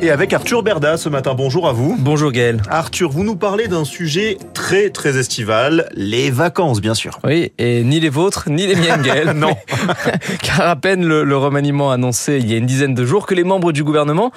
Et avec Arthur Berda ce matin, bonjour à vous. Bonjour Gaël. Arthur, vous nous parlez d'un sujet très très estival, les vacances bien sûr. Oui, et ni les vôtres, ni les miennes Gaël. non. Car à peine le, le, remaniement annoncé il y a une dizaine de jours que les membres du gouvernement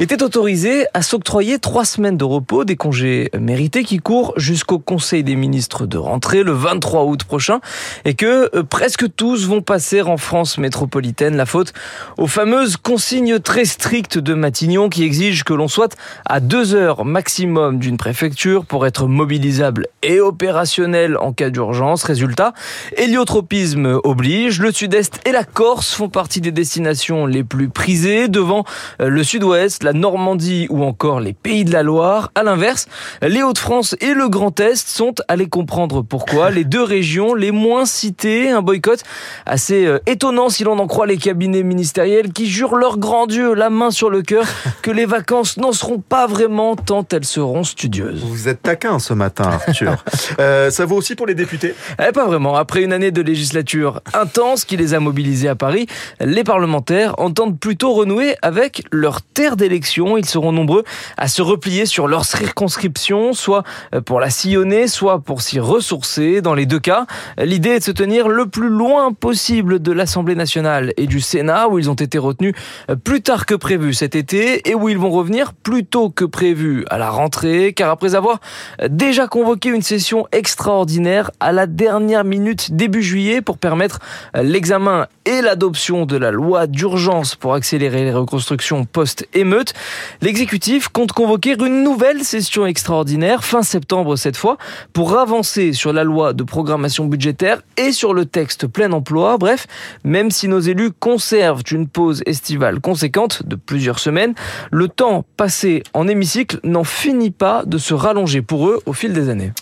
étaient autorisés à s'octroyer trois semaines de repos, des congés mérités qui courent jusqu'au Conseil des ministres de rentrée le 23 août prochain et que euh, presque tous vont passer en France métropolitaine. La faute aux fameuses consignes très strictes de Matignon qui exige que l'on soit à deux heures maximum d'une préfecture pour être mobilisable et opérationnel en cas d'urgence. Résultat, héliotropisme oblige. Le sud-est et la Corse font partie des destinations les plus prisées devant le sud-ouest, la Normandie ou encore les pays de la Loire. À l'inverse, les Hauts-de-France et le Grand Est sont, allez comprendre pourquoi, les deux régions les moins citées. Un boycott assez euh, étonnant si l'on en croit les cabinets ministériels qui jurent leur grand Dieu, la main sur le cœur, que les vacances n'en seront pas vraiment tant elles seront studieuses. Vous êtes taquin ce matin, Arthur. euh, ça vaut aussi pour les députés eh, Pas vraiment. Après une année de législature intense qui les a mobilisés à Paris, les parlementaires entendent plutôt renouer avec leur terre d'élection. Ils seront nombreux à se replier sur leur circonscription, soit pour la sillonner, soit pour s'y ressourcer. Dans les deux cas, l'idée est de se tenir le plus loin possible de l'Assemblée nationale et du Sénat, où ils ont été retenus plus tard que prévu cet été et où ils vont revenir plus tôt que prévu à la rentrée, car après avoir déjà convoqué une session extraordinaire à la dernière minute début juillet pour permettre l'examen et l'adoption de la loi d'urgence pour accélérer les reconstructions post-émeute, l'exécutif compte convoquer une nouvelle session extraordinaire fin septembre cette fois pour avancer sur la loi de programmation budgétaire et sur le texte plein emploi. Bref, même si nos élus conservent une pause estivale conséquente de plusieurs semaines, le temps passé en hémicycle n'en finit pas de se rallonger pour eux au fil des années.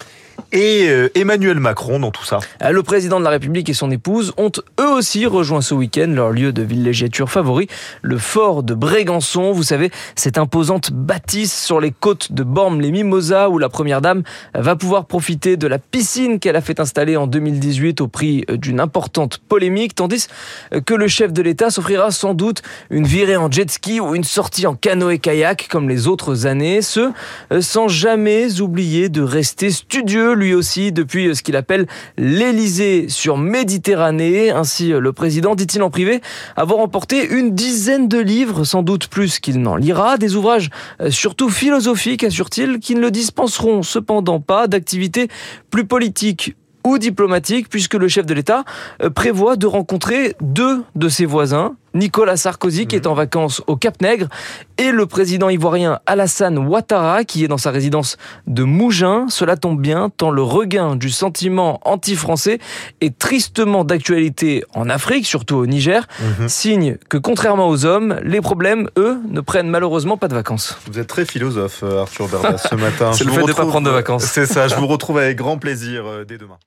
Et euh, Emmanuel Macron dans tout ça Le président de la République et son épouse ont eux aussi rejoint ce week-end leur lieu de villégiature favori, le fort de Brégançon. Vous savez, cette imposante bâtisse sur les côtes de Bormes-les-Mimosas où la première dame va pouvoir profiter de la piscine qu'elle a fait installer en 2018 au prix d'une importante polémique, tandis que le chef de l'État s'offrira sans doute une virée en jet ski ou une sortie en canoë-kayak comme les autres années, ce sans jamais oublier de rester studieux lui aussi depuis ce qu'il appelle l'Élysée sur Méditerranée. Ainsi, le président dit-il en privé avoir emporté une dizaine de livres, sans doute plus qu'il n'en lira, des ouvrages surtout philosophiques, assure-t-il, qui ne le dispenseront cependant pas d'activités plus politiques ou diplomatiques, puisque le chef de l'État prévoit de rencontrer deux de ses voisins, Nicolas Sarkozy qui est en vacances au Cap Nègre et le président ivoirien Alassane Ouattara qui est dans sa résidence de Mougins. Cela tombe bien tant le regain du sentiment anti-français est tristement d'actualité en Afrique, surtout au Niger, mmh. signe que contrairement aux hommes, les problèmes, eux, ne prennent malheureusement pas de vacances. Vous êtes très philosophe, Arthur Berda, ce matin. C'est le fait retrouve... de ne pas prendre de vacances. C'est ça, je vous retrouve avec grand plaisir dès demain.